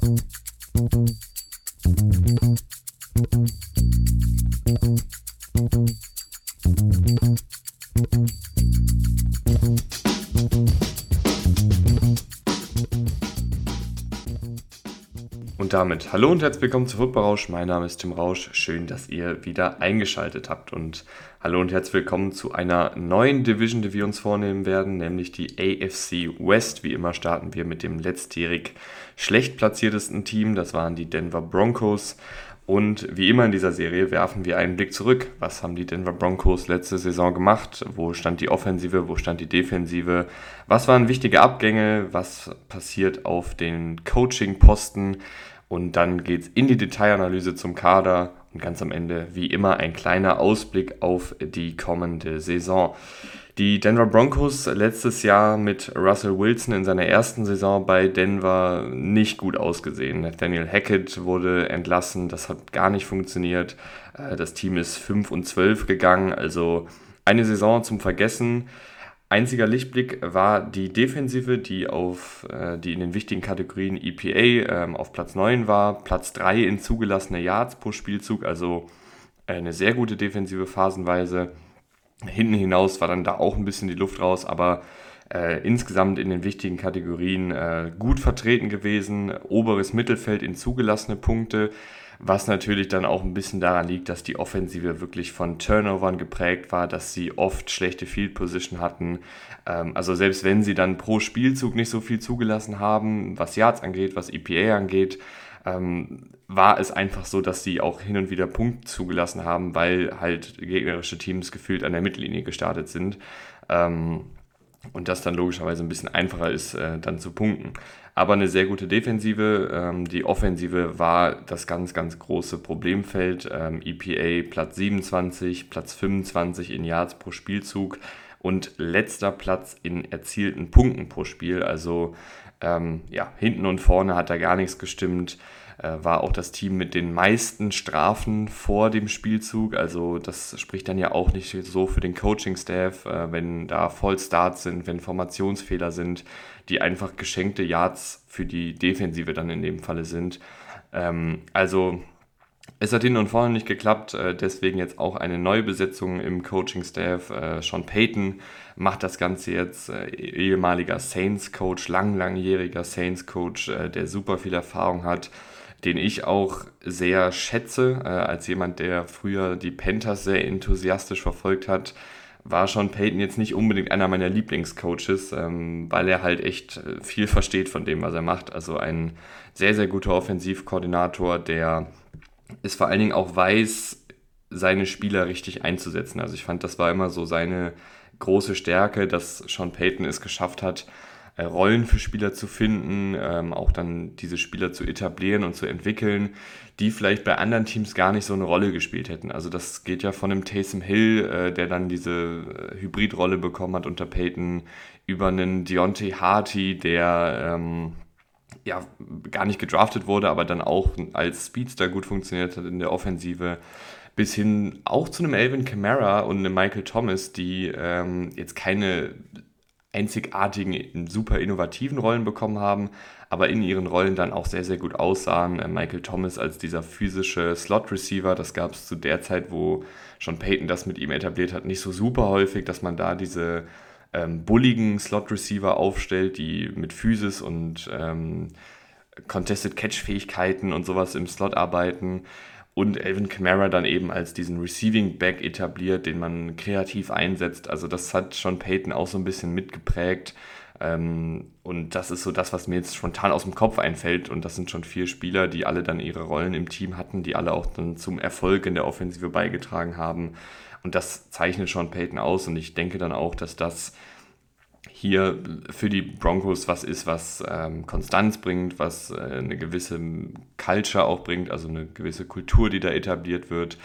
Thank you. Damit hallo und herzlich willkommen zu Football Rausch. Mein Name ist Tim Rausch. Schön, dass ihr wieder eingeschaltet habt. Und hallo und herzlich willkommen zu einer neuen Division, die wir uns vornehmen werden, nämlich die AFC West. Wie immer starten wir mit dem letztjährig schlecht platziertesten Team. Das waren die Denver Broncos. Und wie immer in dieser Serie werfen wir einen Blick zurück. Was haben die Denver Broncos letzte Saison gemacht? Wo stand die Offensive? Wo stand die Defensive? Was waren wichtige Abgänge? Was passiert auf den Coaching-Posten? Und dann geht es in die Detailanalyse zum Kader und ganz am Ende, wie immer, ein kleiner Ausblick auf die kommende Saison. Die Denver Broncos letztes Jahr mit Russell Wilson in seiner ersten Saison bei Denver nicht gut ausgesehen. Nathaniel Hackett wurde entlassen, das hat gar nicht funktioniert. Äh, das Team ist 5 und 12 gegangen, also eine Saison zum Vergessen. Einziger Lichtblick war die Defensive, die, auf, äh, die in den wichtigen Kategorien EPA ähm, auf Platz 9 war, Platz 3 in zugelassene Yards pro Spielzug, also eine sehr gute Defensive phasenweise. Hinten hinaus war dann da auch ein bisschen die Luft raus, aber äh, insgesamt in den wichtigen Kategorien äh, gut vertreten gewesen. Oberes Mittelfeld in zugelassene Punkte was natürlich dann auch ein bisschen daran liegt, dass die Offensive wirklich von Turnovern geprägt war, dass sie oft schlechte Field Position hatten. Ähm, also selbst wenn sie dann pro Spielzug nicht so viel zugelassen haben, was Yards angeht, was EPA angeht, ähm, war es einfach so, dass sie auch hin und wieder Punkt zugelassen haben, weil halt gegnerische Teams gefühlt an der Mittellinie gestartet sind. Ähm, und das dann logischerweise ein bisschen einfacher ist, äh, dann zu punkten. Aber eine sehr gute Defensive. Ähm, die Offensive war das ganz, ganz große Problemfeld. Ähm, EPA Platz 27, Platz 25 in Yards pro Spielzug und letzter Platz in erzielten Punkten pro Spiel. Also ähm, ja, hinten und vorne hat da gar nichts gestimmt. Äh, war auch das Team mit den meisten Strafen vor dem Spielzug. Also das spricht dann ja auch nicht so für den Coaching-Staff, äh, wenn da Vollstarts sind, wenn Formationsfehler sind, die einfach geschenkte Yards für die Defensive dann in dem Falle sind. Ähm, also es hat hin und vorne nicht geklappt, äh, deswegen jetzt auch eine Neubesetzung im Coaching-Staff. Sean Payton macht das Ganze jetzt, ehemaliger Saints-Coach, lang, langjähriger Saints-Coach, der super viel Erfahrung hat den ich auch sehr schätze, äh, als jemand, der früher die Panthers sehr enthusiastisch verfolgt hat, war Sean Payton jetzt nicht unbedingt einer meiner Lieblingscoaches, ähm, weil er halt echt äh, viel versteht von dem, was er macht. Also ein sehr, sehr guter Offensivkoordinator, der es vor allen Dingen auch weiß, seine Spieler richtig einzusetzen. Also ich fand, das war immer so seine große Stärke, dass Sean Payton es geschafft hat, Rollen für Spieler zu finden, ähm, auch dann diese Spieler zu etablieren und zu entwickeln, die vielleicht bei anderen Teams gar nicht so eine Rolle gespielt hätten. Also das geht ja von einem Taysom Hill, äh, der dann diese äh, Hybridrolle bekommen hat unter Peyton, über einen Deontay Harty, der ähm, ja gar nicht gedraftet wurde, aber dann auch als Speedster gut funktioniert hat in der Offensive bis hin auch zu einem Elvin Kamara und einem Michael Thomas, die ähm, jetzt keine einzigartigen, super innovativen Rollen bekommen haben, aber in ihren Rollen dann auch sehr, sehr gut aussahen. Äh, Michael Thomas als dieser physische Slot-Receiver, das gab es zu der Zeit, wo schon Peyton das mit ihm etabliert hat, nicht so super häufig, dass man da diese ähm, bulligen Slot-Receiver aufstellt, die mit Physis und ähm, Contested Catch-Fähigkeiten und sowas im Slot arbeiten und Elvin Kamara dann eben als diesen Receiving Back etabliert, den man kreativ einsetzt. Also das hat schon Peyton auch so ein bisschen mitgeprägt. Ähm, und das ist so das, was mir jetzt spontan aus dem Kopf einfällt. Und das sind schon vier Spieler, die alle dann ihre Rollen im Team hatten, die alle auch dann zum Erfolg in der Offensive beigetragen haben. Und das zeichnet schon Peyton aus. Und ich denke dann auch, dass das hier für die Broncos was ist, was ähm, Konstanz bringt, was äh, eine gewisse Culture auch bringt, also eine gewisse Kultur, die da etabliert wird.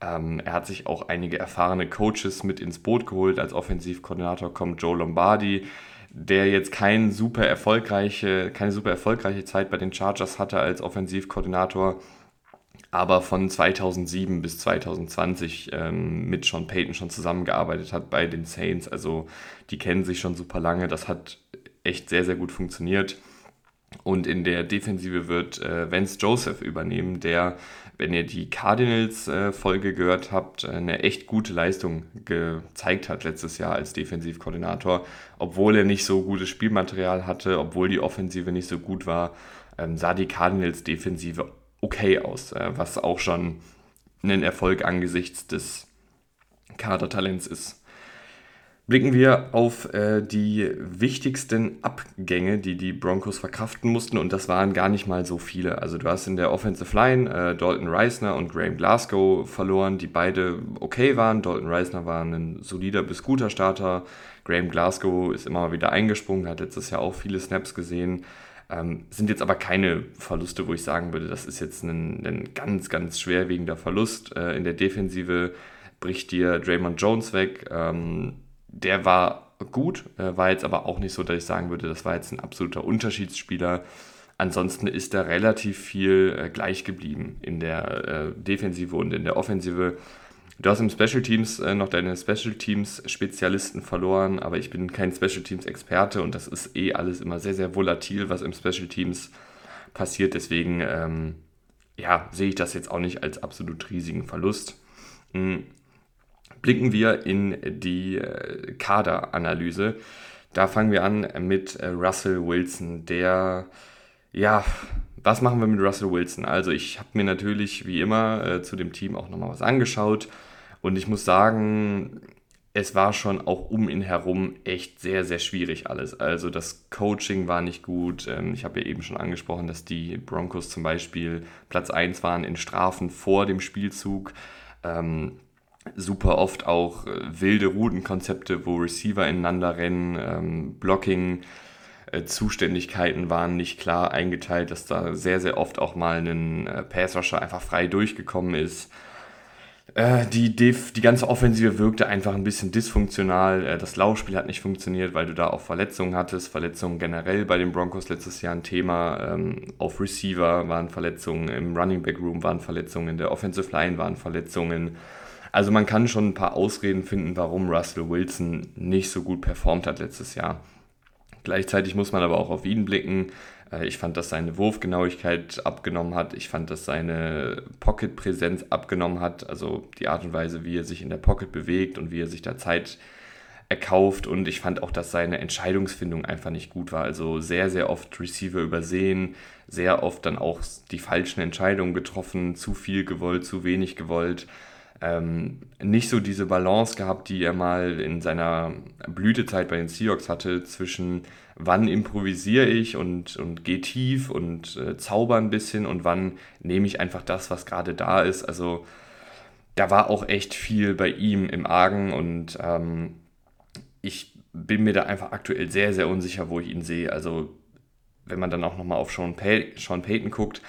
Ähm, er hat sich auch einige erfahrene Coaches mit ins Boot geholt. Als Offensivkoordinator kommt Joe Lombardi, der jetzt kein super erfolgreiche, keine super erfolgreiche Zeit bei den Chargers hatte als Offensivkoordinator aber von 2007 bis 2020 ähm, mit Sean Payton schon zusammengearbeitet hat bei den Saints. Also die kennen sich schon super lange. Das hat echt sehr, sehr gut funktioniert. Und in der Defensive wird äh, Vance Joseph übernehmen, der, wenn ihr die Cardinals-Folge äh, gehört habt, eine echt gute Leistung gezeigt hat letztes Jahr als Defensivkoordinator. Obwohl er nicht so gutes Spielmaterial hatte, obwohl die Offensive nicht so gut war, ähm, sah die Cardinals-Defensive okay aus, äh, was auch schon ein Erfolg angesichts des Kadertalents ist. Blicken wir auf äh, die wichtigsten Abgänge, die die Broncos verkraften mussten, und das waren gar nicht mal so viele. Also du hast in der Offensive Line äh, Dalton Reisner und Graham Glasgow verloren, die beide okay waren. Dalton Reisner war ein solider bis guter Starter. Graham Glasgow ist immer wieder eingesprungen, hat letztes Jahr auch viele Snaps gesehen. Ähm, sind jetzt aber keine Verluste, wo ich sagen würde, das ist jetzt ein, ein ganz, ganz schwerwiegender Verlust. Äh, in der Defensive bricht dir Draymond Jones weg. Ähm, der war gut, äh, war jetzt aber auch nicht so, dass ich sagen würde, das war jetzt ein absoluter Unterschiedsspieler. Ansonsten ist da relativ viel äh, gleich geblieben in der äh, Defensive und in der Offensive. Du hast im Special Teams äh, noch deine Special Teams Spezialisten verloren, aber ich bin kein Special Teams Experte und das ist eh alles immer sehr, sehr volatil, was im Special Teams passiert. Deswegen ähm, ja, sehe ich das jetzt auch nicht als absolut riesigen Verlust. Mhm blicken wir in die äh, Kaderanalyse. Da fangen wir an mit äh, Russell Wilson, der, ja, was machen wir mit Russell Wilson? Also ich habe mir natürlich wie immer äh, zu dem Team auch nochmal was angeschaut und ich muss sagen, es war schon auch um ihn herum echt sehr, sehr schwierig alles. Also das Coaching war nicht gut. Ähm, ich habe ja eben schon angesprochen, dass die Broncos zum Beispiel Platz 1 waren in Strafen vor dem Spielzug. Ähm, super oft auch äh, wilde Routenkonzepte, wo Receiver ineinander rennen, ähm, Blocking. Äh, Zuständigkeiten waren nicht klar eingeteilt, dass da sehr, sehr oft auch mal ein äh, Pass-Rusher einfach frei durchgekommen ist. Äh, die, die ganze Offensive wirkte einfach ein bisschen dysfunktional. Äh, das Laufspiel hat nicht funktioniert, weil du da auch Verletzungen hattest. Verletzungen generell bei den Broncos letztes Jahr ein Thema. Ähm, auf Receiver waren Verletzungen, im Running Back Room waren Verletzungen, in der Offensive Line waren Verletzungen. Also man kann schon ein paar Ausreden finden, warum Russell Wilson nicht so gut performt hat letztes Jahr. Gleichzeitig muss man aber auch auf ihn blicken. Äh, ich fand, dass seine Wurfgenauigkeit abgenommen hat. Ich fand, dass seine Pocket-Präsenz abgenommen hat. Also die Art und Weise, wie er sich in der Pocket bewegt und wie er sich da Zeit erkauft. Und ich fand auch, dass seine Entscheidungsfindung einfach nicht gut war. Also sehr, sehr oft Receiver übersehen, sehr oft dann auch die falschen Entscheidungen getroffen, zu viel gewollt, zu wenig gewollt ähm, nicht so diese Balance gehabt, die er mal in seiner Blütezeit bei den Seahawks hatte, zwischen wann improvisiere ich und, und gehe tief und äh, zauber ein bisschen und wann nehme ich einfach das, was gerade da ist. Also da war auch echt viel bei ihm im Argen und ähm, ich bin mir da einfach aktuell sehr, sehr unsicher, wo ich ihn sehe. Also wenn man dann auch nochmal auf Sean, Pay Sean Payton guckt,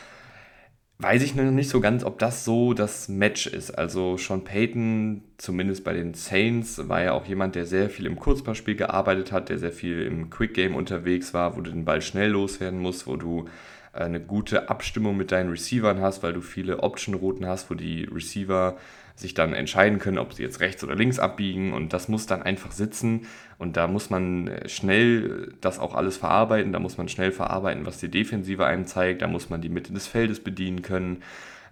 weiß ich noch nicht so ganz, ob das so das Match ist. Also Sean Payton, zumindest bei den Saints, war ja auch jemand, der sehr viel im Kurzpassspiel gearbeitet hat, der sehr viel im Quick Game unterwegs war, wo du den Ball schnell loswerden musst, wo du äh, eine gute Abstimmung mit deinen Receivern hast, weil du viele Option-Routen hast, wo die Receiver sich dann entscheiden können, ob sie jetzt rechts oder links abbiegen. Und das muss dann einfach sitzen. Und da muss man äh, schnell das auch alles verarbeiten, da muss man schnell verarbeiten, was die Defensive einem zeigt, da muss man die Mitte des Feldes bedienen können.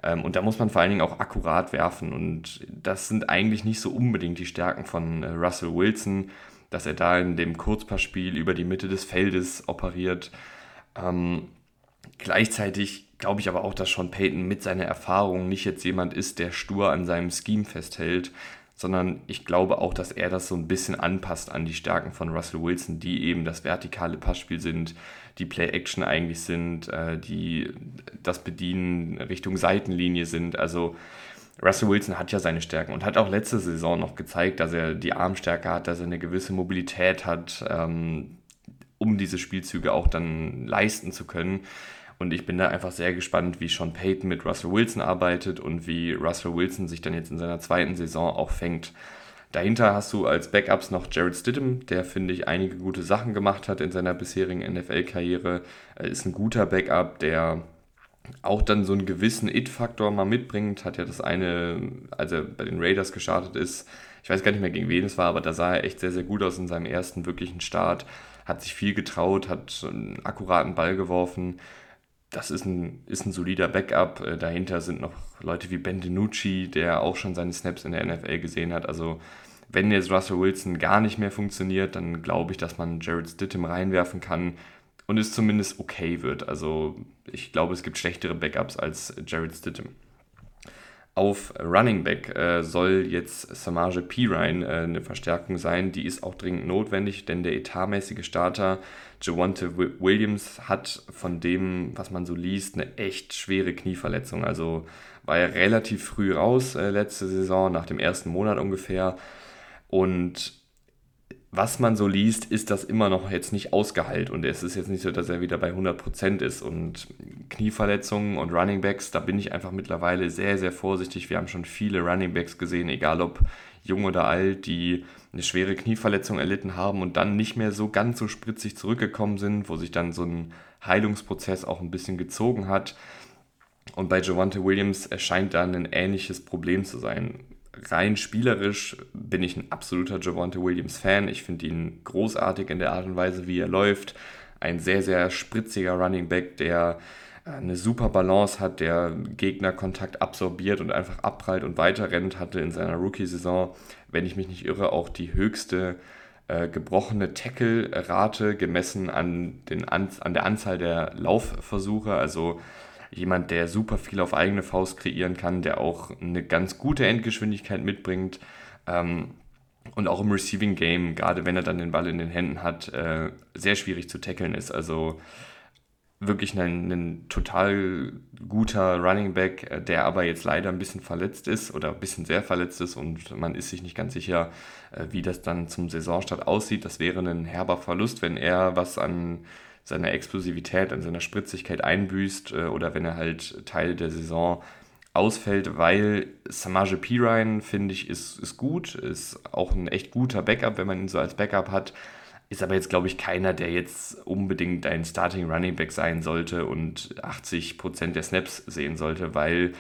Ähm, und da muss man vor allen Dingen auch akkurat werfen. Und das sind eigentlich nicht so unbedingt die Stärken von äh, Russell Wilson, dass er da in dem Kurzpassspiel über die Mitte des Feldes operiert. Ähm, gleichzeitig glaube ich aber auch, dass Sean Payton mit seiner Erfahrung nicht jetzt jemand ist, der stur an seinem Scheme festhält, sondern ich glaube auch, dass er das so ein bisschen anpasst an die Stärken von Russell Wilson, die eben das vertikale Passspiel sind, die Play-Action eigentlich sind, äh, die das Bedienen Richtung Seitenlinie sind. Also Russell Wilson hat ja seine Stärken und hat auch letzte Saison noch gezeigt, dass er die Armstärke hat, dass er eine gewisse Mobilität hat, ähm, um diese Spielzüge auch dann leisten zu können. Und ich bin da einfach sehr gespannt, wie Sean Payton mit Russell Wilson arbeitet und wie Russell Wilson sich dann jetzt in seiner zweiten Saison auch fängt. Dahinter hast du als Backups noch Jared Stidham, der finde ich einige gute Sachen gemacht hat in seiner bisherigen NFL-Karriere. Er ist ein guter Backup, der auch dann so einen gewissen It-Faktor mal mitbringt. Hat ja das eine, als er bei den Raiders gestartet ist, ich weiß gar nicht mehr gegen wen es war, aber da sah er echt sehr, sehr gut aus in seinem ersten wirklichen Start hat sich viel getraut, hat einen akkuraten Ball geworfen. Das ist ein, ist ein solider Backup. Äh, dahinter sind noch Leute wie Ben DiNucci, der auch schon seine Snaps in der NFL gesehen hat. Also wenn jetzt Russell Wilson gar nicht mehr funktioniert, dann glaube ich, dass man Jared Stittem reinwerfen kann und es zumindest okay wird. Also ich glaube, es gibt schlechtere Backups als Jared Stittem. Auf Running Back äh, soll jetzt Samage Pirine äh, eine Verstärkung sein. Die ist auch dringend notwendig, denn der etatmäßige Starter Javante Williams hat von dem, was man so liest, eine echt schwere Knieverletzung. Also war er relativ früh raus äh, letzte Saison, nach dem ersten Monat ungefähr. Und was man so liest, ist das immer noch jetzt nicht ausgeheilt und es ist jetzt nicht so, dass er wieder bei 100% ist und Knieverletzungen und Runningbacks, da bin ich einfach mittlerweile sehr, sehr vorsichtig. Wir haben schon viele Runningbacks gesehen, egal ob jung oder alt, die eine schwere Knieverletzung erlitten haben und dann nicht mehr so ganz so spritzig zurückgekommen sind, wo sich dann so ein Heilungsprozess auch ein bisschen gezogen hat. Und bei Javante Williams erscheint da ein ähnliches Problem zu sein rein spielerisch bin ich ein absoluter Javante Williams Fan. Ich finde ihn großartig in der Art und Weise, wie er läuft. Ein sehr, sehr spritziger Running Back, der eine super Balance hat, der Gegnerkontakt absorbiert und einfach abprallt und weiterrennt, hatte in seiner Rookie-Saison, wenn ich mich nicht irre, auch die höchste äh, gebrochene Tackle-Rate gemessen an, den, an, an der Anzahl der Laufversuche. Also jemand, der super viel auf eigene Faust kreieren kann, der auch eine ganz gute Endgeschwindigkeit mitbringt. Ähm, und auch im Receiving Game, gerade wenn er dann den Ball in den Händen hat, äh, sehr schwierig zu tackeln ist. Also wirklich ein, ein, total guter Running Back, äh, der aber jetzt leider ein bisschen verletzt ist oder ein bisschen sehr verletzt ist und man ist sich nicht ganz sicher, äh, wie das dann zum Saisonstart aussieht. Das wäre ein herber Verlust, wenn er was an seiner Explosivität, an seiner Spritzigkeit einbüßt äh, oder wenn er halt Teil der Saison ausfällt, weil Samage Pirine, finde ich, ist, ist gut, ist auch ein echt guter Backup, wenn man ihn so als Backup hat, ist aber jetzt, glaube ich, keiner, der jetzt unbedingt ein Starting Running Back sein sollte und 80% der Snaps sehen sollte, weil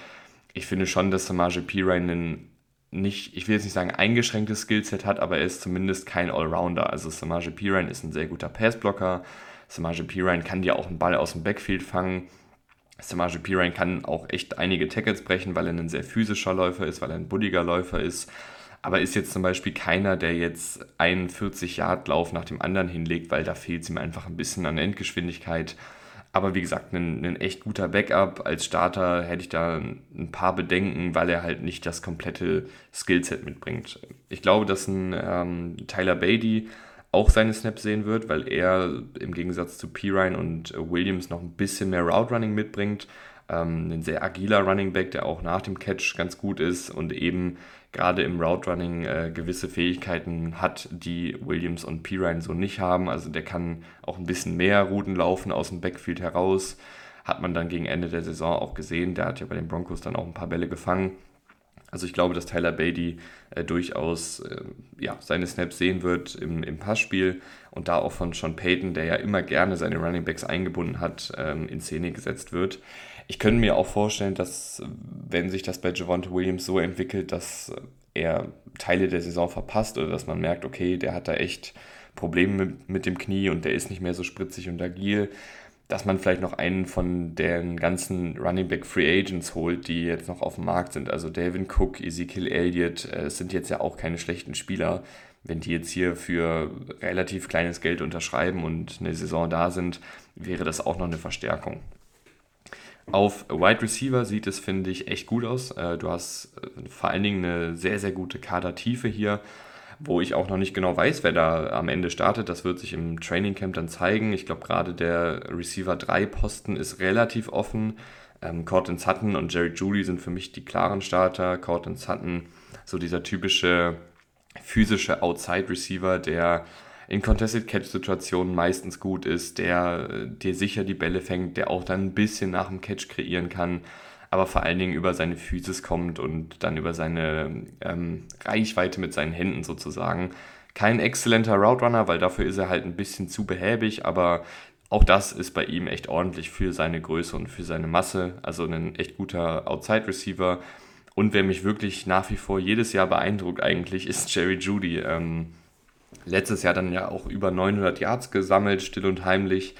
ich finde schon, dass Samage Pirine ein nicht, ich will jetzt nicht sagen eingeschränktes Skillset hat, aber er ist zumindest kein Allrounder. Also Samage Pirine ist ein sehr guter Passblocker, Samaje Pirine kann dir auch einen Ball aus dem Backfield fangen. Samaje Pirine kann auch echt einige Tackles brechen, weil er ein sehr physischer Läufer ist, weil er ein buddiger Läufer ist. Aber ist jetzt zum Beispiel keiner, der jetzt einen 40-Yard-Lauf nach dem anderen hinlegt, weil da fehlt es ihm einfach ein bisschen an Endgeschwindigkeit. Aber wie gesagt, ein, ein, echt guter Backup. Als Starter hätte ich da ein paar Bedenken, weil er halt nicht das komplette Skillset mitbringt. Ich glaube, dass ein ähm, Tyler Beatty auch seine Snaps sehen wird, weil er im Gegensatz zu Pirine und Williams noch ein bisschen mehr Route Running mitbringt. Ähm, ein sehr agiler Running Back, der auch nach dem Catch ganz gut ist und eben gerade im Route Running äh, gewisse Fähigkeiten hat, die Williams und Pirine so nicht haben. Also der kann auch ein bisschen mehr Routen laufen aus dem Backfield heraus. Hat man dann gegen Ende der Saison auch gesehen. Der hat ja bei den Broncos dann auch ein paar Bälle gefangen. Also ich glaube, dass Tyler Beatty äh, durchaus äh, ja, seine Snaps sehen wird im, im Passspiel und da auch von Sean Payton, der ja immer gerne seine Running Backs eingebunden hat, ähm, in Szene gesetzt wird. Ich könnte mir auch vorstellen, dass wenn sich das bei Javante Williams so entwickelt, dass er Teile der Saison verpasst oder dass man merkt, okay, der hat da echt Probleme mit, dem Knie und der ist nicht mehr so spritzig und agil, dass man vielleicht noch einen von den ganzen Running Back Free Agents holt, die jetzt noch auf dem Markt sind. Also Dalvin Cook, Ezekiel Elliott, äh, es sind jetzt ja auch keine schlechten Spieler. Wenn die jetzt hier für relativ kleines Geld unterschreiben und eine Saison da sind, wäre das auch noch eine Verstärkung. Auf Wide Receiver sieht es, finde ich, echt gut aus. Äh, du hast äh, vor allen Dingen eine sehr, sehr gute Kadertiefe hier wo ich auch noch nicht genau weiß, wer da am Ende startet. Das wird sich im Training Camp dann zeigen. Ich glaube, gerade der Receiver 3 Posten ist relativ offen. Ähm, Cortland Sutton und Jerry Julie sind für mich die klaren Starter. Cortland Sutton, so dieser typische physische Outside-Receiver, der in Contested Catch-Situationen meistens gut ist, der dir sicher die Bälle fängt, der auch dann ein bisschen nach dem Catch kreieren kann aber vor allen Dingen über seine Physis kommt und dann über seine ähm, Reichweite mit seinen Händen sozusagen. Kein exzellenter Route Runner, weil dafür ist er halt ein bisschen zu behäbig, aber auch das ist bei ihm echt ordentlich für seine Größe und für seine Masse. Also ein echt guter Outside Receiver. Und wer mich wirklich nach wie vor jedes Jahr beeindruckt eigentlich, ist Jerry Judy. Ähm, Letztes Jahr dann ja auch über 900 Yards gesammelt, still und heimlich.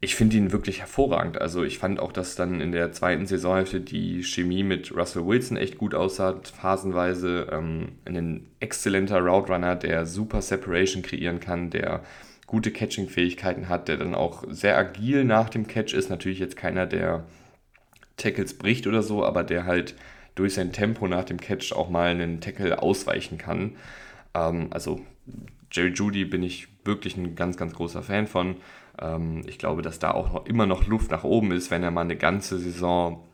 Ich finde ihn wirklich hervorragend. Also ich fand auch, dass dann in der zweiten Saisonhälfte die Chemie mit Russell Wilson echt gut aussah, phasenweise. Ähm, ein exzellenter Route Runner, der super Separation kreieren kann, der gute Catching-Fähigkeiten hat, der dann auch sehr agil nach dem Catch ist. Natürlich jetzt keiner, der Tackles bricht oder so, aber der halt durch sein Tempo nach dem Catch auch mal einen Tackle ausweichen kann. Ähm, also Jerry Judy bin ich wirklich ein ganz, ganz großer Fan von. Ähm, ich glaube, dass da auch noch, immer noch Luft nach oben ist, wenn er mal eine ganze Saison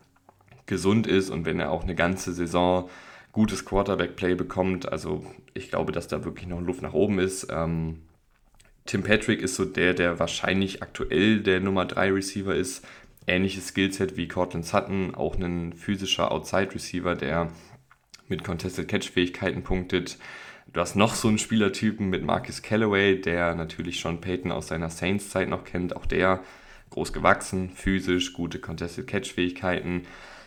gesund ist und wenn er auch eine ganze Saison gutes Quarterback-Play bekommt. Also ich glaube, dass da wirklich noch Luft nach oben ist. Ähm, Tim Patrick ist so der, der wahrscheinlich aktuell der Nummer 3 Receiver ist. Ähnliches Skillset wie Cortland Sutton, auch ein physischer Outside-Receiver, der mit Contested Catch-Fähigkeiten punktet. Du hast noch so einen Spielertypen mit Marcus Callaway, der natürlich schon Peyton aus seiner Saints-Zeit noch kennt. Auch der groß gewachsen, physisch, gute Contested Catch-Fähigkeiten.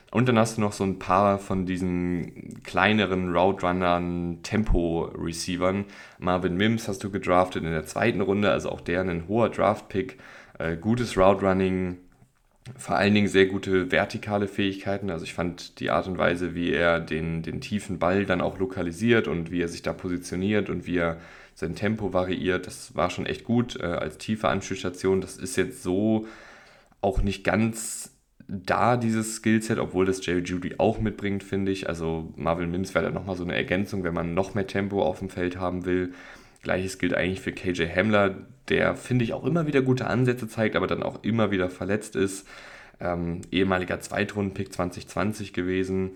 Und dann hast du noch so ein paar von diesen kleineren Route-Runnern, Tempo-Receivern. Marvin Mims hast du gedraftet in der zweiten Runde, also auch der ein hoher Draft-Pick. Äh, gutes Route-Running, vor allen Dingen sehr gute vertikale Fähigkeiten. Also ich fand die Art und Weise, wie er den, den tiefen Ball dann auch lokalisiert und wie er sich da positioniert und wie er sein Tempo variiert, das war schon echt gut äh, als tiefe Anspielstation. Das ist jetzt so auch nicht ganz da, dieses Skillset, obwohl das Jerry Judy auch mitbringt, finde ich. Also Marvin Mims wäre da nochmal so eine Ergänzung, wenn man noch mehr Tempo auf dem Feld haben will. Gleiches gilt eigentlich für KJ Hamler, der, finde ich, auch immer wieder gute Ansätze zeigt, aber dann auch immer wieder verletzt ist. Ähm, ehemaliger Zweitrunden-Pick 2020 gewesen,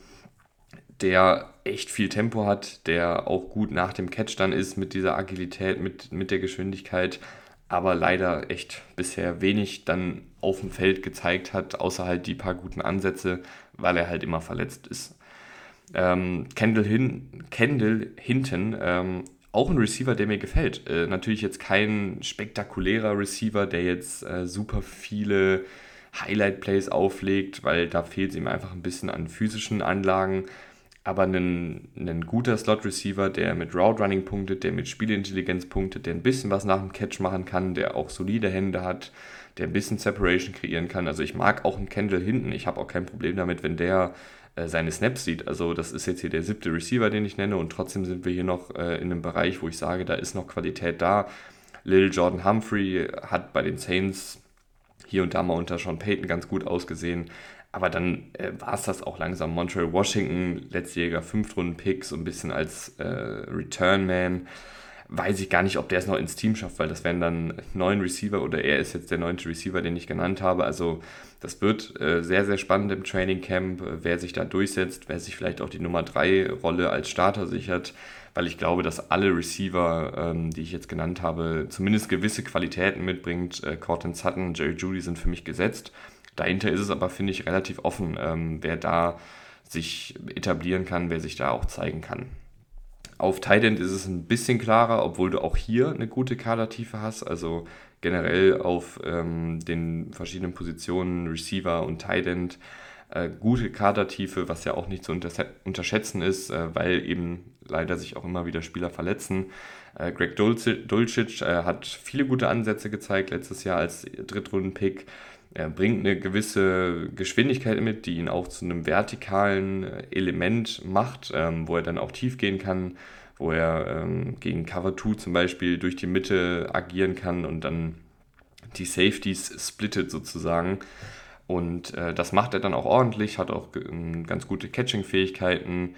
der echt viel Tempo hat, der auch gut nach dem Catch dann ist mit dieser Agilität, mit, mit der Geschwindigkeit, aber leider echt bisher wenig dann auf dem Feld gezeigt hat, außer halt die paar guten Ansätze, weil er halt immer verletzt ist. Ähm, Kendall, hin, Kendall hinten ähm, auch ein Receiver, der mir gefällt. Äh, natürlich jetzt kein spektakulärer Receiver, der jetzt äh, super viele Highlight-Plays auflegt, weil da fehlt es ihm einfach ein bisschen an physischen Anlagen. Aber ein, ein guter Slot-Receiver, der mit Route-Running punktet, der mit Spielintelligenz punktet, der ein bisschen was nach dem Catch machen kann, der auch solide Hände hat, der ein bisschen Separation kreieren kann. Also ich mag auch einen Kendall hinten. Ich habe auch kein Problem damit, wenn der äh, seine Snaps sieht. Also das ist jetzt hier der siebte Receiver, den ich nenne und trotzdem sind wir hier noch äh, in einem Bereich, wo ich sage, da ist noch Qualität da. Lil Jordan Humphrey hat bei den Saints hier und da mal unter Sean Payton ganz gut ausgesehen. Aber dann äh, war es das auch langsam. Montreal Washington, letztjähriger Fünftrunden-Pick, so ein bisschen als äh, Return-Man weiß ich gar nicht, ob der es noch ins Team schafft, weil das wären dann neun Receiver oder er ist jetzt der neunte Receiver, den ich genannt habe. Also das wird äh, sehr, sehr spannend im Training Camp, äh, wer sich da durchsetzt, wer sich vielleicht auch die Nummer drei Rolle als Starter sichert, weil ich glaube, dass alle Receiver, ähm, die ich jetzt genannt habe, zumindest gewisse Qualitäten mitbringt. Äh, Cortland Sutton, Jerry Judy sind für mich gesetzt. Dahinter ist es aber, finde ich, relativ offen, ähm, wer da sich etablieren kann, wer sich da auch zeigen kann. Auf End ist es ein bisschen klarer, obwohl du auch hier eine gute Kadertiefe hast. Also generell auf ähm, den verschiedenen Positionen, Receiver und End, äh, gute Kadertiefe, was ja auch nicht zu unterschätzen ist, äh, weil eben leider sich auch immer wieder Spieler verletzen. Äh, Greg Dulcich äh, hat viele gute Ansätze gezeigt letztes Jahr als Drittrunden-Pick. Er bringt eine gewisse Geschwindigkeit mit, die ihn auch zu einem vertikalen äh, Element macht, ähm, wo er dann auch tief gehen kann, wo er ähm, gegen Cover 2 zum Beispiel durch die Mitte agieren kann und dann die Safeties splittet sozusagen. Und äh, das macht er dann auch ordentlich, hat auch äh, ganz gute Catching-Fähigkeiten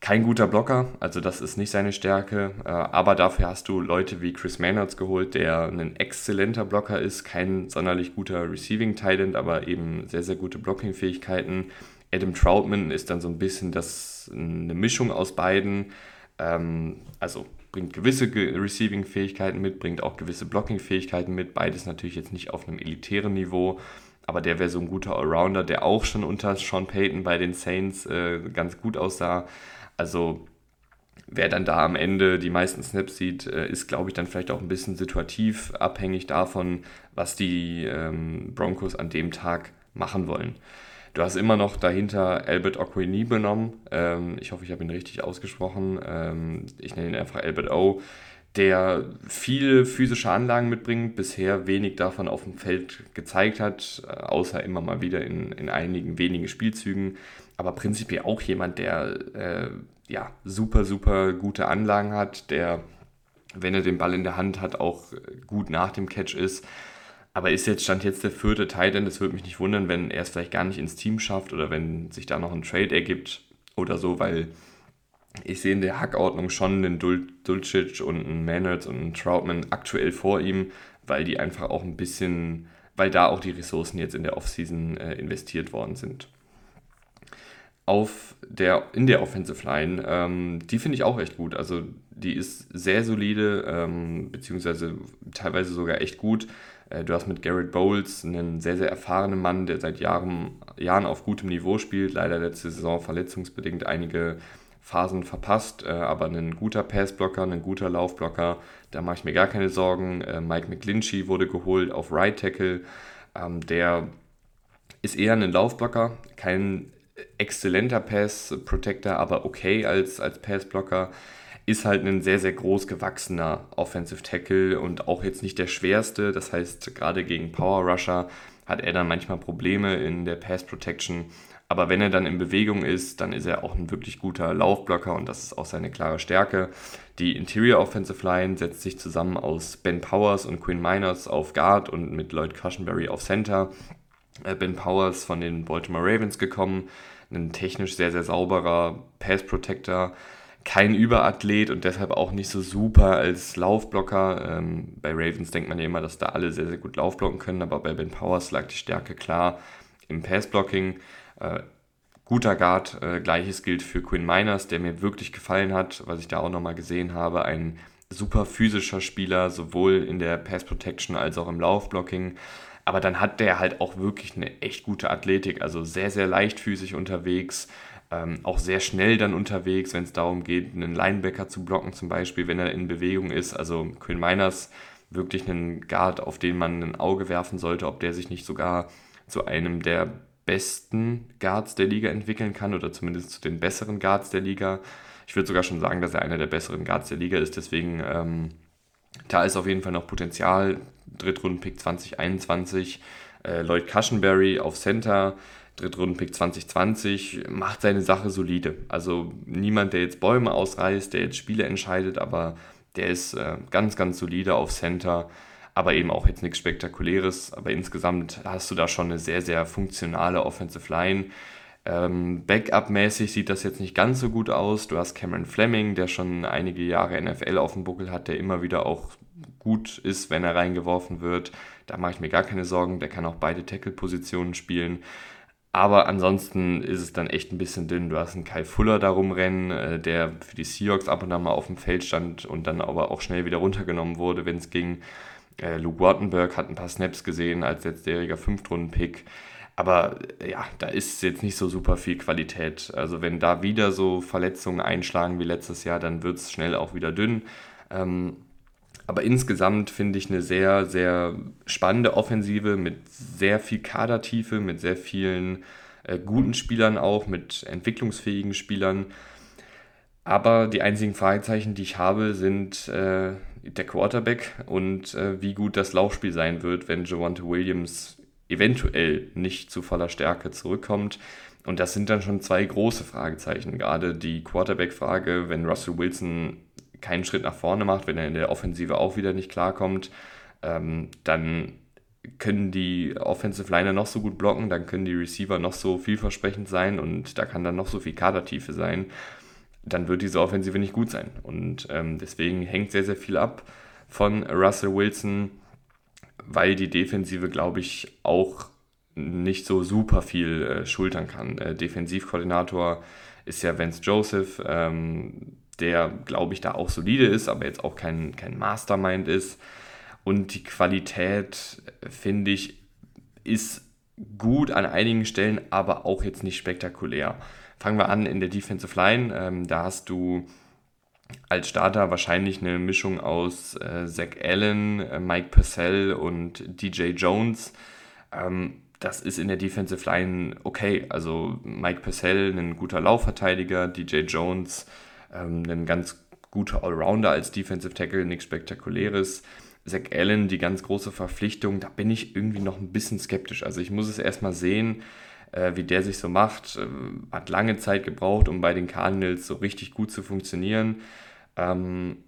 kein guter Blocker, also das ist nicht seine Stärke, äh, aber dafür hast du Leute wie Chris Maynards geholt, der ein exzellenter Blocker ist, kein sonderlich guter Receiving Talent, aber eben sehr, sehr gute Blocking-Fähigkeiten. Adam Troutman ist dann so ein bisschen das, eine Mischung aus beiden, ähm, also bringt gewisse Receiving-Fähigkeiten mit, bringt auch gewisse Blocking-Fähigkeiten mit, beides natürlich jetzt nicht auf einem elitären Niveau, aber der wäre so ein guter Allrounder, der auch schon unter Sean Payton bei den Saints äh, ganz gut aussah. Also wer dann da am Ende die meisten Snaps sieht, äh, ist, glaube ich, dann vielleicht auch ein bisschen situativ abhängig davon, was die ähm, Broncos an dem Tag machen wollen. Du hast immer noch dahinter Albert Okwini benommen. Ähm, ich hoffe, ich habe ihn richtig ausgesprochen. Ähm, ich nenne ihn einfach Albert O. der viele physische Anlagen mitbringt, bisher wenig davon auf dem Feld gezeigt hat, äh, außer immer mal wieder in, in einigen wenigen Spielzügen. Aber prinzipiell auch jemand, der äh, ja, super, super gute Anlagen hat, der, wenn er den Ball in der Hand hat, auch gut nach dem Catch ist. Aber ist jetzt, stand jetzt der vierte Teil, denn es würde mich nicht wundern, wenn er es vielleicht gar nicht ins Team schafft oder wenn sich da noch ein Trade ergibt oder so, weil ich sehe in der Hackordnung schon den Dul Dulcich und einen Maynard und einen Troutman aktuell vor ihm, weil die einfach auch ein bisschen, weil da auch die Ressourcen jetzt in der Offseason äh, investiert worden sind. Auf der, in der Offensive Line, ähm, die finde ich auch echt gut. Also die ist sehr solide, ähm, beziehungsweise teilweise sogar echt gut. Äh, du hast mit Garrett Bowles einen sehr, sehr erfahrenen Mann, der seit Jahren, Jahren auf gutem Niveau spielt. Leider letzte Saison verletzungsbedingt einige Phasen verpasst, äh, aber ein guter Passblocker, ein guter Laufblocker, da mache ich mir gar keine Sorgen. Äh, Mike McGlinchey wurde geholt auf Right Tackle, ähm, der ist eher ein Laufblocker, kein exzellenter Pass Protector, aber okay als, als Passblocker. Ist halt ein sehr, sehr groß gewachsener Offensive Tackle und auch jetzt nicht der schwerste. Das heißt, gerade gegen Power Rusher hat er dann manchmal Probleme in der Pass Protection. Aber wenn er dann in Bewegung ist, dann ist er auch ein wirklich guter Laufblocker und das ist auch seine klare Stärke. Die Interior Offensive Line setzt sich zusammen aus Ben Powers und Quinn Miners auf Guard und mit Lloyd Cushenberry auf Center. Äh, ben Powers von den Baltimore Ravens gekommen, ein technisch sehr, sehr sauberer Pass Protector, kein Überathlet und deshalb auch nicht so super als Laufblocker. Ähm, bei Ravens denkt man ja immer, dass da alle sehr, sehr gut Laufblocken können, aber bei Ben Powers lag die Stärke klar im Passblocking. Äh, guter Guard, äh, gleiches gilt für Quinn Miners, der mir wirklich gefallen hat, was ich da auch nochmal gesehen habe. Ein super physischer Spieler, sowohl in der Pass Protection als auch im Laufblocking. Aber dann hat der halt auch wirklich eine echt gute Athletik, also sehr, sehr leichtfüßig unterwegs, ähm, auch sehr schnell dann unterwegs, wenn es darum geht, einen Linebacker zu blocken, zum Beispiel, wenn er in Bewegung ist. Also Quinn Miners wirklich einen Guard, auf den man ein Auge werfen sollte, ob der sich nicht sogar zu einem der besten Guards der Liga entwickeln kann oder zumindest zu den besseren Guards der Liga. Ich würde sogar schon sagen, dass er einer der besseren Guards der Liga ist. Deswegen, ähm, da ist auf jeden Fall noch Potenzial. Drittrunden-Pick 2021. Äh, Lloyd Cushenberry auf Center. Drittrunden-Pick 2020 macht seine Sache solide. Also niemand, der jetzt Bäume ausreißt, der jetzt Spiele entscheidet, aber der ist äh, ganz, ganz solide auf Center aber eben auch jetzt nichts Spektakuläres. Aber insgesamt hast du da schon eine sehr, sehr funktionale Offensive Line. Ähm, Backup-mäßig sieht das jetzt nicht ganz so gut aus. Du hast Cameron Fleming, der schon einige Jahre NFL auf dem Buckel hat, der immer wieder auch gut ist, wenn er reingeworfen wird. Da mache ich mir gar keine Sorgen. Der kann auch beide Tackle-Positionen spielen. Aber ansonsten ist es dann echt ein bisschen dünn. Du hast einen Kai Fuller da rumrennen, äh, der für die Seahawks ab und an mal auf dem Feld stand und dann aber auch schnell wieder runtergenommen wurde, wenn es ging. Äh, Luke Wattenberg hat ein paar Snaps gesehen als letztjähriger Fünftrunden-Pick. Aber äh, ja, da ist jetzt nicht so super viel Qualität. Also wenn da wieder so Verletzungen einschlagen wie letztes Jahr, dann wird es schnell auch wieder dünn. Ähm, aber insgesamt finde ich eine sehr, sehr spannende Offensive mit sehr viel Kadertiefe, mit sehr vielen äh, guten Spielern auch, mit entwicklungsfähigen Spielern. Aber die einzigen Fragezeichen, die ich habe, sind äh, der Quarterback und äh, wie gut das Laufspiel sein wird, wenn Javante Williams eventuell nicht zu voller Stärke zurückkommt. Und das sind dann schon zwei große Fragezeichen. Gerade die Quarterback-Frage, wenn Russell Wilson keinen Schritt nach vorne macht, wenn er in der Offensive auch wieder nicht klarkommt, ähm, dann können die Offensive Liner noch so gut blocken, dann können die Receiver noch so vielversprechend sein und da kann dann noch so viel Kadertiefe sein dann wird diese Offensive nicht gut sein. Und ähm, deswegen hängt sehr, sehr viel ab von Russell Wilson, weil die Defensive, glaube ich, auch nicht so super viel äh, schultern kann. Äh, Defensivkoordinator ist ja Vance Joseph, ähm, der, glaube ich, da auch solide ist, aber jetzt auch kein, kein Mastermind ist. Und die Qualität, finde ich, ist gut an einigen Stellen, aber auch jetzt nicht spektakulär. Fangen wir an in der Defensive Line. Ähm, da hast du als Starter wahrscheinlich eine Mischung aus äh, Zach Allen, äh, Mike Purcell und DJ Jones. Ähm, das ist in der Defensive Line okay. Also Mike Purcell, ein guter Laufverteidiger, DJ Jones, ähm, ein ganz guter Allrounder als Defensive Tackle, nichts Spektakuläres. Zach Allen, die ganz große Verpflichtung, da bin ich irgendwie noch ein bisschen skeptisch. Also ich muss es erstmal sehen, äh, wie der sich so macht. Äh, hat lange Zeit gebraucht, um bei den Cardinals so richtig gut zu funktionieren. Ähm,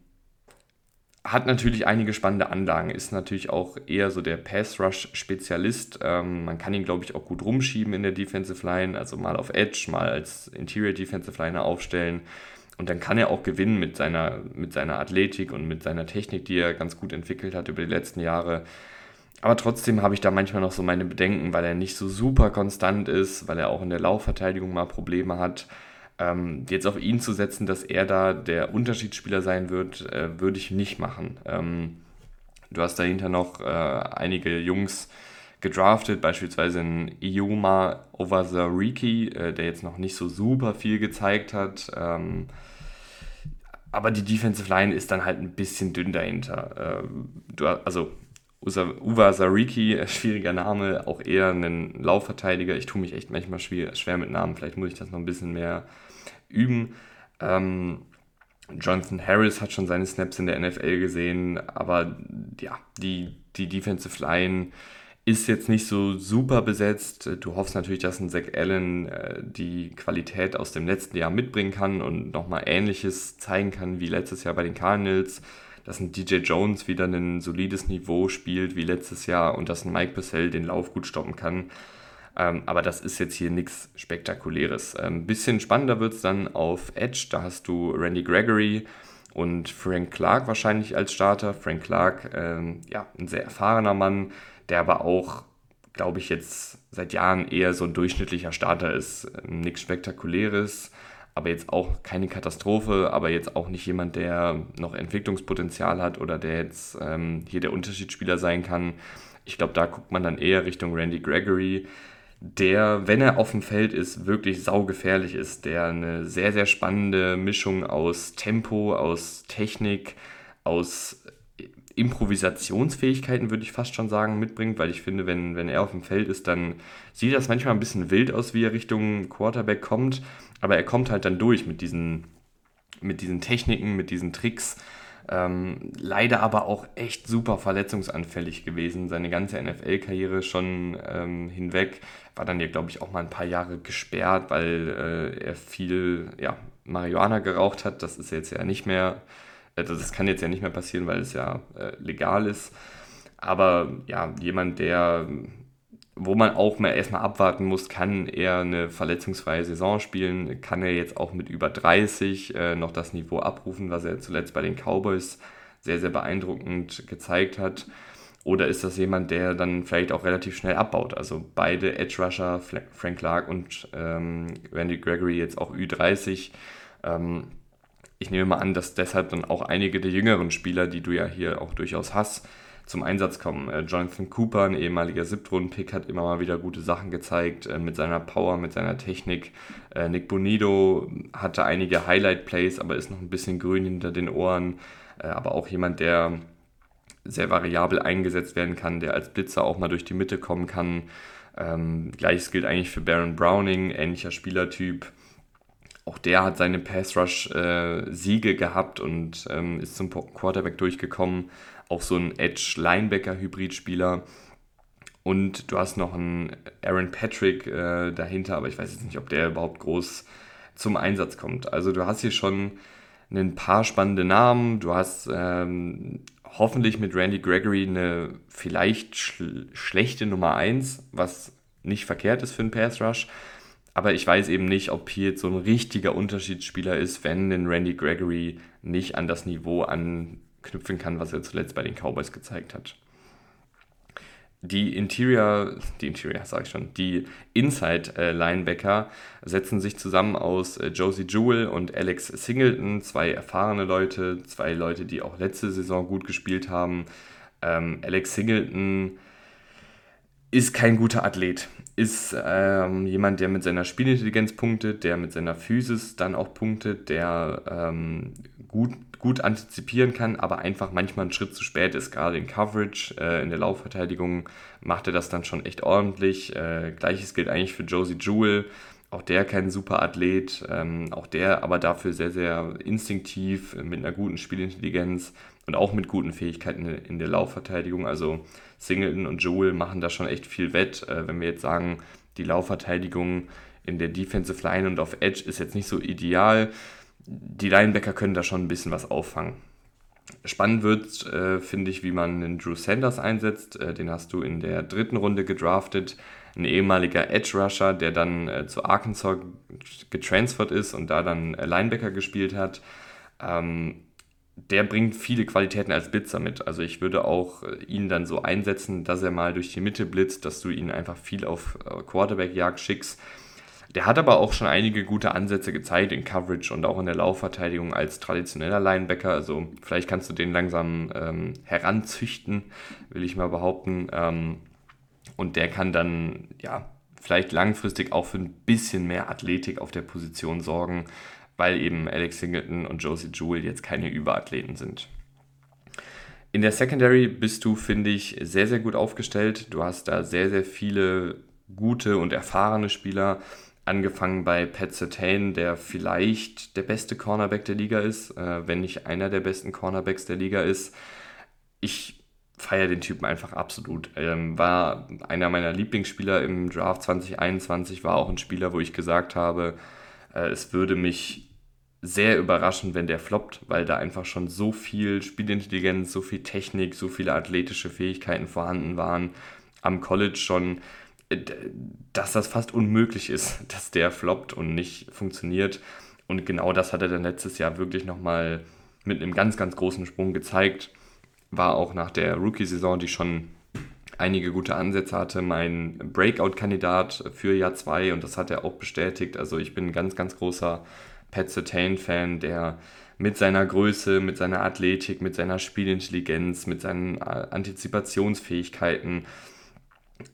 hat natürlich einige spannende Anlagen, ist natürlich auch eher so der Pass-Rush-Spezialist. Ähm, man kann ihn, glaube ich, auch gut rumschieben in der Defensive Line, also mal auf Edge, mal als Interior Defensive Liner aufstellen. Und dann kann er auch gewinnen mit seiner, mit seiner Athletik und mit seiner Technik, die er ganz gut entwickelt hat über die letzten Jahre. Aber trotzdem habe ich da manchmal noch so meine Bedenken, weil er nicht so super konstant ist, weil er auch in der Laufverteidigung mal Probleme hat. Ähm, jetzt auf ihn zu setzen, dass er da der Unterschiedsspieler sein wird, äh, würde ich nicht machen. Ähm, du hast dahinter noch äh, einige Jungs gedraftet, beispielsweise ein Ioma Ovazariki, äh, der jetzt noch nicht so super viel gezeigt hat. Ähm, aber die Defensive Line ist dann halt ein bisschen dünn dahinter. Ähm, du, also Uva Sariki, äh, schwieriger Name, auch eher ein Laufverteidiger. Ich tue mich echt manchmal schwer, schwer mit Namen, vielleicht muss ich das noch ein bisschen mehr üben. Ähm, Jonathan Harris hat schon seine Snaps in der NFL gesehen, aber ja, die, die Defensive Line ist jetzt nicht so super besetzt. Du hoffst natürlich, dass ein Zach Allen äh, die Qualität aus dem letzten Jahr mitbringen kann und nochmal Ähnliches zeigen kann wie letztes Jahr bei den Cardinals dass ein DJ Jones wieder ein solides Niveau spielt wie letztes Jahr und dass ein Mike Purcell den Lauf gut stoppen kann. Ähm, aber das ist jetzt hier nichts Spektakuläres. Ein ähm, bisschen spannender wird es dann auf Edge. Da hast du Randy Gregory und Frank Clark wahrscheinlich als Starter. Frank Clark, ähm, ja, ein sehr erfahrener Mann, der aber auch, glaube ich, jetzt seit Jahren eher so ein durchschnittlicher Starter ist. Ähm, nichts Spektakuläres aber jetzt auch keine Katastrophe, aber jetzt auch nicht jemand, der noch Entwicklungspotenzial hat oder der jetzt ähm, hier der Unterschiedsspieler sein kann. Ich glaube, da guckt man dann eher Richtung Randy Gregory, der, wenn er auf dem Feld ist, wirklich saugefährlich ist, der eine sehr, sehr spannende Mischung aus Tempo, aus Technik, aus Improvisationsfähigkeiten, würde ich fast schon sagen, mitbringt, weil ich finde, wenn, wenn er auf dem Feld ist, dann sieht das manchmal ein bisschen wild aus, wie er Richtung Quarterback kommt, aber er kommt halt dann durch mit diesen, mit diesen Techniken, mit diesen Tricks. Ähm, leider aber auch echt super verletzungsanfällig gewesen, seine ganze NFL-Karriere schon ähm, hinweg. War dann ja, glaube ich, auch mal ein paar Jahre gesperrt, weil äh, er viel ja, Marihuana geraucht hat. Das ist jetzt ja nicht mehr also das kann jetzt ja nicht mehr passieren, weil es ja äh, legal ist. Aber ja, jemand, der, wo man auch mal erstmal abwarten muss, kann er eine verletzungsfreie Saison spielen, kann er jetzt auch mit über 30 äh, noch das Niveau abrufen, was er zuletzt bei den Cowboys sehr, sehr beeindruckend gezeigt hat. Oder ist das jemand, der dann vielleicht auch relativ schnell abbaut? Also beide Edge Rusher, Frank Clark und ähm, Randy Gregory jetzt auch Ü30. Ähm, ich nehme mal an, dass deshalb dann auch einige der jüngeren Spieler, die du ja hier auch durchaus hast, zum Einsatz kommen. Äh, Jonathan Cooper, ein ehemaliger Siebtrunden-Pick, hat immer mal wieder gute Sachen gezeigt äh, mit seiner Power, mit seiner Technik. Äh, Nick Bonido hatte einige Highlight-Plays, aber ist noch ein bisschen grün hinter den Ohren. Äh, aber auch jemand, der sehr variabel eingesetzt werden kann, der als Blitzer auch mal durch die Mitte kommen kann. Ähm, Gleiches gilt eigentlich für Baron Browning, ähnlicher Spielertyp auch der hat seine Pass-Rush-Siege äh, gehabt und ähm, ist zum Quarterback durchgekommen. Auch so ein Edge-Linebacker-Hybrid-Spieler. Und du hast noch einen Aaron Patrick äh, dahinter, aber ich weiß jetzt nicht, ob der überhaupt groß zum Einsatz kommt. Also du hast hier schon ein paar spannende Namen. Du hast ähm, hoffentlich mit Randy Gregory eine vielleicht schl schlechte Nummer 1, was nicht verkehrt ist für einen Pass Rush. Aber ich weiß eben nicht, ob jetzt so ein richtiger Unterschiedsspieler ist, wenn den Randy Gregory nicht an das Niveau anknüpfen kann, was er zuletzt bei den Cowboys gezeigt hat. Die Interior, die Interior sage ich schon, die Inside-Linebacker setzen sich zusammen aus äh, Josie Jewell und Alex Singleton, zwei erfahrene Leute, zwei Leute, die auch letzte Saison gut gespielt haben. Ähm, Alex Singleton ist kein guter Athlet. Ist ähm, jemand, der mit seiner Spielintelligenz punktet, der mit seiner Physis dann auch punktet, der ähm, gut, gut antizipieren kann, aber einfach manchmal einen Schritt zu spät ist. Gerade in Coverage, äh, in der Laufverteidigung macht er das dann schon echt ordentlich. Äh, Gleiches gilt eigentlich für Josie Jewell Auch der kein super Athlet, ähm, auch der aber dafür sehr, sehr instinktiv, mit einer guten Spielintelligenz und auch mit guten Fähigkeiten in der Laufverteidigung. Also Singleton und Joel machen da schon echt viel wett. Äh, wenn wir jetzt sagen, die Laufverteidigung in der Defensive Line und auf Edge ist jetzt nicht so ideal. Die Linebacker können da schon ein bisschen was auffangen. Spannend wird, äh, finde ich, wie man den Drew Sanders einsetzt. Äh, den hast du in der dritten Runde gedraftet. Ein ehemaliger Edge Rusher, der dann äh, zu Arkansas getransfert ist und da dann Linebacker gespielt hat. Ähm, der bringt viele Qualitäten als Blitzer mit. Also ich würde auch äh, ihn dann so einsetzen, dass er mal durch die Mitte blitzt, dass du ihn einfach viel auf äh, Quarterback-Jagd schickst. Der hat aber auch schon einige gute Ansätze gezeigt in Coverage und auch in der Laufverteidigung als traditioneller Linebacker. Also vielleicht kannst du den langsam ähm, heranzüchten, will ich mal behaupten. Ähm, und der kann dann, ja, vielleicht langfristig auch für ein bisschen mehr Athletik auf der Position sorgen weil eben Alex Singleton und Josie Jewell jetzt keine Überathleten sind. In der Secondary bist du, finde ich, sehr, sehr gut aufgestellt. Du hast da sehr, sehr viele gute und erfahrene Spieler. Angefangen bei Pat Sertain, der vielleicht der beste Cornerback der Liga ist, äh, wenn nicht einer der besten Cornerbacks der Liga ist. Ich feiere den Typen einfach absolut. Ähm, war einer meiner Lieblingsspieler im Draft 2021, war auch ein Spieler, wo ich gesagt habe, äh, es würde mich sehr überraschend, wenn der floppt, weil da einfach schon so viel Spielintelligenz, so viel Technik, so viele athletische Fähigkeiten vorhanden waren am College schon, äh, dass das fast unmöglich ist, dass der floppt und nicht funktioniert. Und genau das hat er dann letztes Jahr wirklich nochmal mit einem ganz, ganz großen Sprung gezeigt. War auch nach der Rookie-Saison, die schon einige gute Ansätze hatte, mein Breakout-Kandidat für Jahr 2 und das hat er auch bestätigt. Also ich bin ein ganz, ganz großer Pat Sertain-Fan, der mit seiner Größe, mit seiner Athletik, mit seiner Spielintelligenz, mit seinen äh, Antizipationsfähigkeiten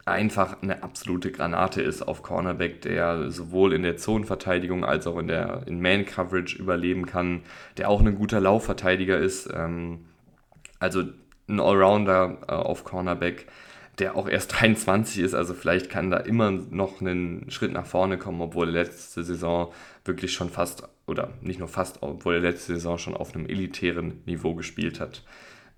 einfach eine absolute Granate ist auf Cornerback, der sowohl in der Zonenverteidigung als auch in der in Man-Coverage überleben kann, der auch ein guter Laufverteidiger ist. Ähm, also ein Allrounder äh, auf Cornerback, der auch erst 23 ist, also vielleicht kann da immer noch einen Schritt nach vorne kommen, obwohl er letzte Saison wirklich schon fast, oder nicht nur fast, obwohl er letzte Saison schon auf einem elitären Niveau gespielt hat.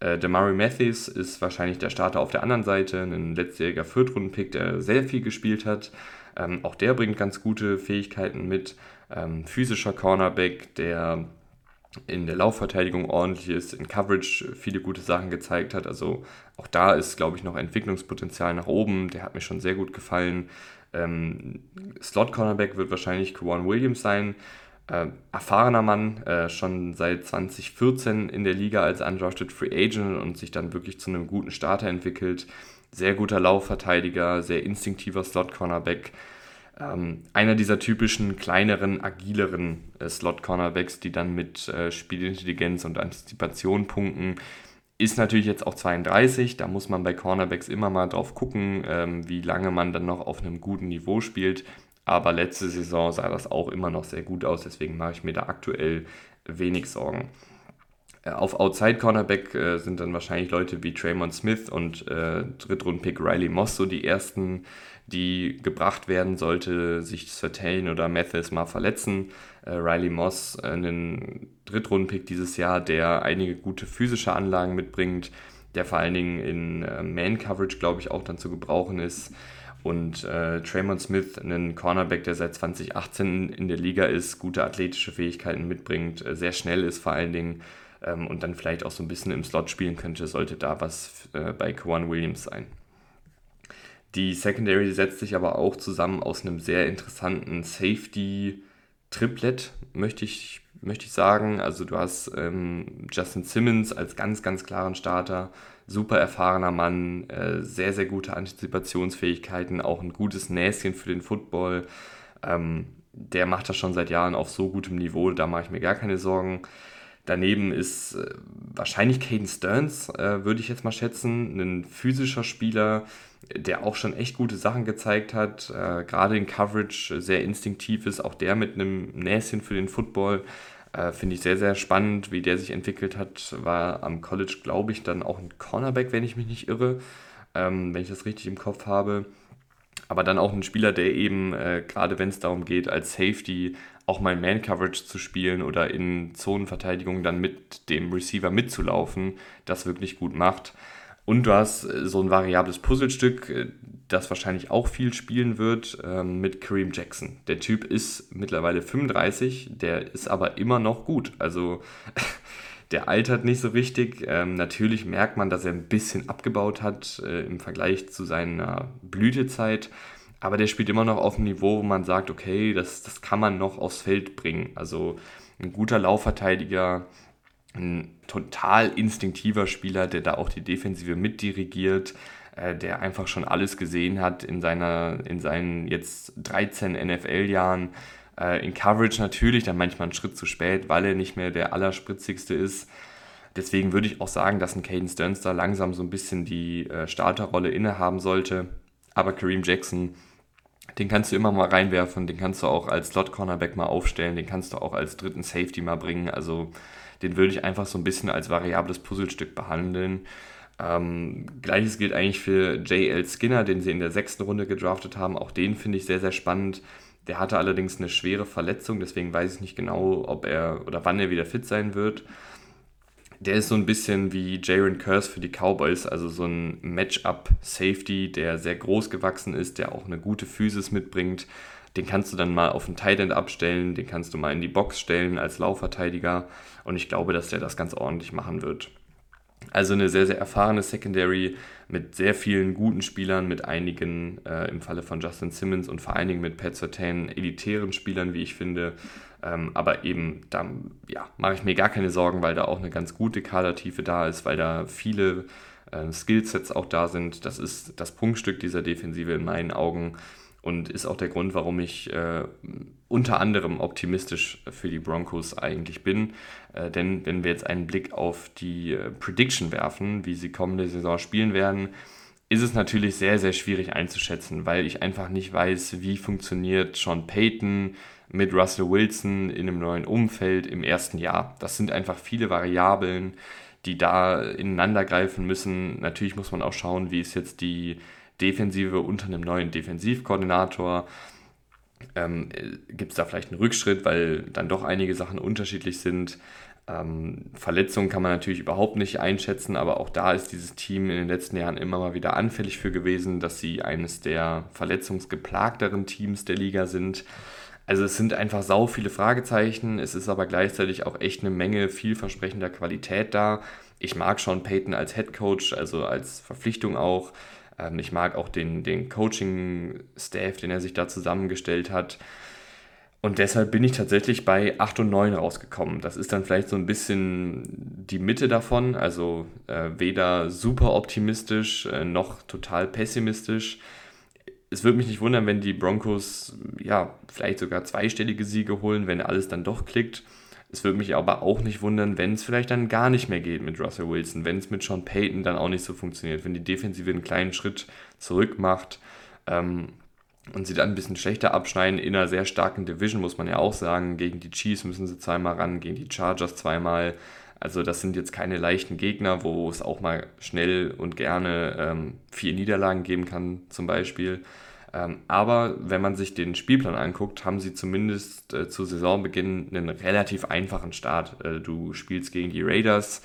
Äh, der Murray Matthews ist wahrscheinlich der Starter auf der anderen Seite, ein letztjähriger Viertrunden-Pick, der sehr viel gespielt hat. Ähm, auch der bringt ganz gute Fähigkeiten mit. Ähm, physischer Cornerback, der in der Laufverteidigung ordentlich ist, in Coverage viele gute Sachen gezeigt hat. Also auch da ist, glaube ich, noch Entwicklungspotenzial nach oben. Der hat mir schon sehr gut gefallen. Ähm, Slot-Cornerback wird wahrscheinlich Kwan Williams sein. Äh, erfahrener Mann, äh, schon seit 2014 in der Liga als undrafted Free Agent und sich dann wirklich zu einem guten Starter entwickelt. Sehr guter Laufverteidiger, sehr instinktiver Slot-Cornerback. Ähm, einer dieser typischen kleineren, agileren äh, Slot-Cornerbacks, die dann mit äh, Spielintelligenz und Antizipation punkten ist natürlich jetzt auch 32, da muss man bei Cornerbacks immer mal drauf gucken, ähm, wie lange man dann noch auf einem guten Niveau spielt. Aber letzte Saison sah das auch immer noch sehr gut aus, deswegen mache ich mir da aktuell wenig Sorgen. Äh, auf Outside Cornerback äh, sind dann wahrscheinlich Leute wie Traymond Smith und äh, Drittrunden-Pick Riley Moss so die ersten, die gebracht werden, sollte sich Sertain oder Mathis mal verletzen. Äh, Riley Moss, äh, einen Drittrunden-Pick dieses Jahr, der einige gute physische Anlagen mitbringt, der vor allen Dingen in äh, Man-Coverage, glaube ich, auch dann zu gebrauchen ist. Und äh, Traymond Smith, einen Cornerback, der seit 2018 in der Liga ist, gute athletische Fähigkeiten mitbringt, äh, sehr schnell ist vor allen Dingen ähm, und dann vielleicht auch so ein bisschen im Slot spielen könnte, sollte da was äh, bei Kwan Williams sein. Die Secondary setzt sich aber auch zusammen aus einem sehr interessanten Safety-Triplet, möchte ich, möchte ich sagen. Also du hast ähm, Justin Simmons als ganz, ganz klaren Starter, super erfahrener Mann, äh, sehr, sehr gute Antizipationsfähigkeiten, auch ein gutes Näschen für den Football. Ähm, der macht das schon seit Jahren auf so gutem Niveau, da mache ich mir gar keine Sorgen. Daneben ist äh, wahrscheinlich Caden Stearns, äh, würde ich jetzt mal schätzen, ein physischer Spieler, der auch schon echt gute Sachen gezeigt hat, äh, gerade in Coverage sehr instinktiv ist, auch der mit einem Näschen für den Football. Äh, Finde ich sehr, sehr spannend, wie der sich entwickelt hat. War am College, glaube ich, dann auch ein Cornerback, wenn ich mich nicht irre, ähm, wenn ich das richtig im Kopf habe. aber dann auch ein Spieler, der eben, äh, gerade wenn es darum geht, als Safety auch mal Man-Coverage zu spielen oder in Zonenverteidigung dann mit dem Receiver mitzulaufen, das wirklich gut macht. Und du hast äh, so ein variables Puzzlestück, äh, das wahrscheinlich auch viel spielen wird, ähm, mit Kareem Jackson. Der Typ ist mittlerweile 35, der ist aber immer noch gut. Also der altert nicht so richtig. Ähm, natürlich merkt man, dass er ein bisschen abgebaut hat äh, im Vergleich zu seiner Blütezeit. Aber der spielt immer noch auf einem Niveau, wo man sagt, okay, das, das kann man noch aufs Feld bringen. Also ein guter Laufverteidiger, ein total instinktiver Spieler, der da auch die Defensive mitdirigiert, äh, der einfach schon alles gesehen hat in, seiner, in seinen jetzt 13 NFL-Jahren. Äh, in Coverage natürlich dann manchmal einen Schritt zu spät, weil er nicht mehr der allerspritzigste ist. Deswegen würde ich auch sagen, dass ein Caden Stearns da langsam so ein bisschen die äh, Starterrolle innehaben sollte. Aber Kareem Jackson, den kannst du immer mal reinwerfen, den kannst du auch als Slot-Cornerback mal aufstellen, den kannst du auch als dritten Safety mal bringen. Also den würde ich einfach so ein bisschen als variables Puzzlestück behandeln. Ähm, Gleiches gilt eigentlich für J.L. Skinner, den sie in der sechsten Runde gedraftet haben. Auch den finde ich sehr, sehr spannend. Der hatte allerdings eine schwere Verletzung, deswegen weiß ich nicht genau, ob er oder wann er wieder fit sein wird. Der ist so ein bisschen wie Jaron Curse für die Cowboys, also so ein Matchup-Safety, der sehr groß gewachsen ist, der auch eine gute Physis mitbringt. Den kannst du dann mal auf den Tight abstellen, den kannst du mal in die Box stellen als Laufverteidiger und ich glaube, dass der das ganz ordentlich machen wird. Also eine sehr, sehr erfahrene Secondary mit sehr vielen guten Spielern, mit einigen äh, im Falle von Justin Simmons und vor allen Dingen mit Pat Sertan elitären Spielern, wie ich finde. Ähm, aber eben, da ja, mache ich mir gar keine Sorgen, weil da auch eine ganz gute Kadertiefe da ist, weil da viele äh, Skillsets auch da sind. Das ist das Punktstück dieser Defensive in meinen Augen und ist auch der Grund, warum ich äh, unter anderem optimistisch für die Broncos eigentlich bin. Äh, denn wenn wir jetzt einen Blick auf die äh, Prediction werfen, wie sie kommende Saison spielen werden, ist es natürlich sehr, sehr schwierig einzuschätzen, weil ich einfach nicht weiß, wie funktioniert Sean Payton mit Russell Wilson in einem neuen Umfeld im ersten Jahr. Das sind einfach viele Variablen, die da ineinander greifen müssen. Natürlich muss man auch schauen, wie ist jetzt die Defensive unter einem neuen Defensivkoordinator. Ähm, Gibt es da vielleicht einen Rückschritt, weil dann doch einige Sachen unterschiedlich sind. Ähm, Verletzungen kann man natürlich überhaupt nicht einschätzen, aber auch da ist dieses Team in den letzten Jahren immer mal wieder anfällig für gewesen, dass sie eines der verletzungsgeplagteren Teams der Liga sind. Also es sind einfach sau viele Fragezeichen, es ist aber gleichzeitig auch echt eine Menge vielversprechender Qualität da. Ich mag Sean Payton als Head Coach, also als Verpflichtung auch. Ähm, ich mag auch den, den Coaching-Staff, den er sich da zusammengestellt hat. Und deshalb bin ich tatsächlich bei 8 und 9 rausgekommen. Das ist dann vielleicht so ein bisschen die Mitte davon, also äh, weder super optimistisch äh, noch total pessimistisch. Es würde mich nicht wundern, wenn die Broncos ja vielleicht sogar zweistellige Siege holen, wenn alles dann doch klickt. Es würde mich aber auch nicht wundern, wenn es vielleicht dann gar nicht mehr geht mit Russell Wilson, wenn es mit Sean Payton dann auch nicht so funktioniert, wenn die Defensive einen kleinen Schritt zurück macht ähm, und sie dann ein bisschen schlechter abschneiden in einer sehr starken Division, muss man ja auch sagen. Gegen die Chiefs müssen sie zweimal ran, gegen die Chargers zweimal. Also das sind jetzt keine leichten Gegner, wo es auch mal schnell und gerne ähm, vier Niederlagen geben kann zum Beispiel. Ähm, aber wenn man sich den Spielplan anguckt, haben sie zumindest äh, zu Saisonbeginn einen relativ einfachen Start. Äh, du spielst gegen die Raiders,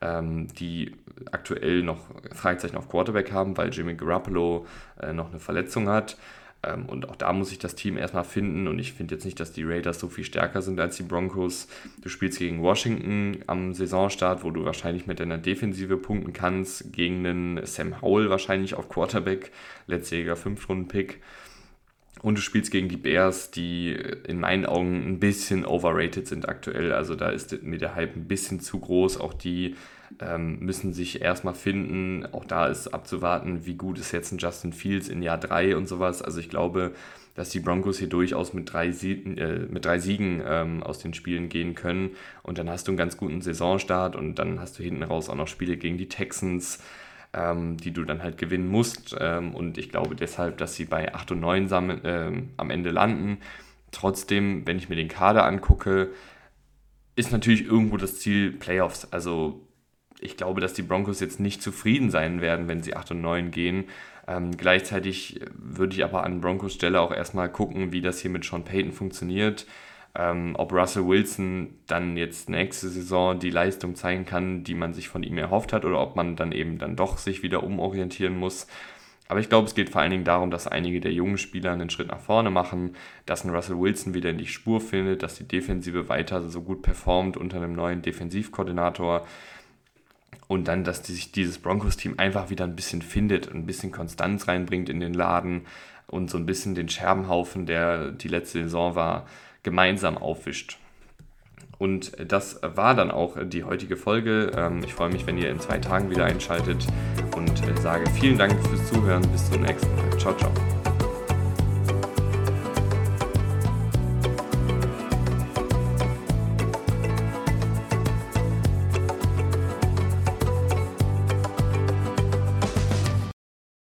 ähm, die aktuell noch Fragezeichen auf Quarterback haben, weil Jimmy Garoppolo äh, noch eine Verletzung hat. Ähm, und auch da muss sich das Team erstmal finden. Und ich finde jetzt nicht, dass die Raiders so viel stärker sind als die Broncos. Du spielst gegen Washington am Saisonstart, wo du wahrscheinlich mit deiner Defensive punkten kannst. Gegen einen Sam Howell wahrscheinlich auf Quarterback, letztjähriger Fünftrunden-Pick. Und du spielst gegen die Bears, die in meinen Augen ein bisschen overrated sind aktuell. Also da ist mir der Hype ein bisschen zu groß. Auch die ähm, müssen sich erstmal finden. Auch da ist abzuwarten, wie gut ist jetzt ein Justin Fields in Jahr 3 und sowas. Also ich glaube, dass die Broncos hier durchaus mit drei Siegen, äh, mit drei Siegen ähm, aus den Spielen gehen können. Und dann hast du einen ganz guten Saisonstart und dann hast du hinten raus auch noch Spiele gegen die Texans, ähm, die du dann halt gewinnen musst. Ähm, und ich glaube deshalb, dass sie bei 8 und 9 sammeln, äh, am Ende landen. Trotzdem, wenn ich mir den Kader angucke, ist natürlich irgendwo das Ziel Playoffs. Also ich glaube, dass die Broncos jetzt nicht zufrieden sein werden, wenn sie 8 und 9 gehen. Ähm, gleichzeitig würde ich aber an Broncos Stelle auch erstmal gucken, wie das hier mit Sean Payton funktioniert. Ähm, ob Russell Wilson dann jetzt nächste Saison die Leistung zeigen kann, die man sich von ihm erhofft hat, oder ob man dann eben dann doch sich wieder umorientieren muss. Aber ich glaube, es geht vor allen Dingen darum, dass einige der jungen Spieler einen Schritt nach vorne machen, dass ein Russell Wilson wieder in die Spur findet, dass die Defensive weiter so gut performt unter einem neuen Defensivkoordinator und dann, dass sich dieses Broncos-Team einfach wieder ein bisschen findet, ein bisschen Konstanz reinbringt in den Laden und so ein bisschen den Scherbenhaufen, der die letzte Saison war, gemeinsam aufwischt. Und das war dann auch die heutige Folge. Ähm, ich freue mich, wenn ihr in zwei Tagen wieder einschaltet und äh, sage vielen Dank fürs Zuhören. Bis zum nächsten Mal. Ciao, ciao.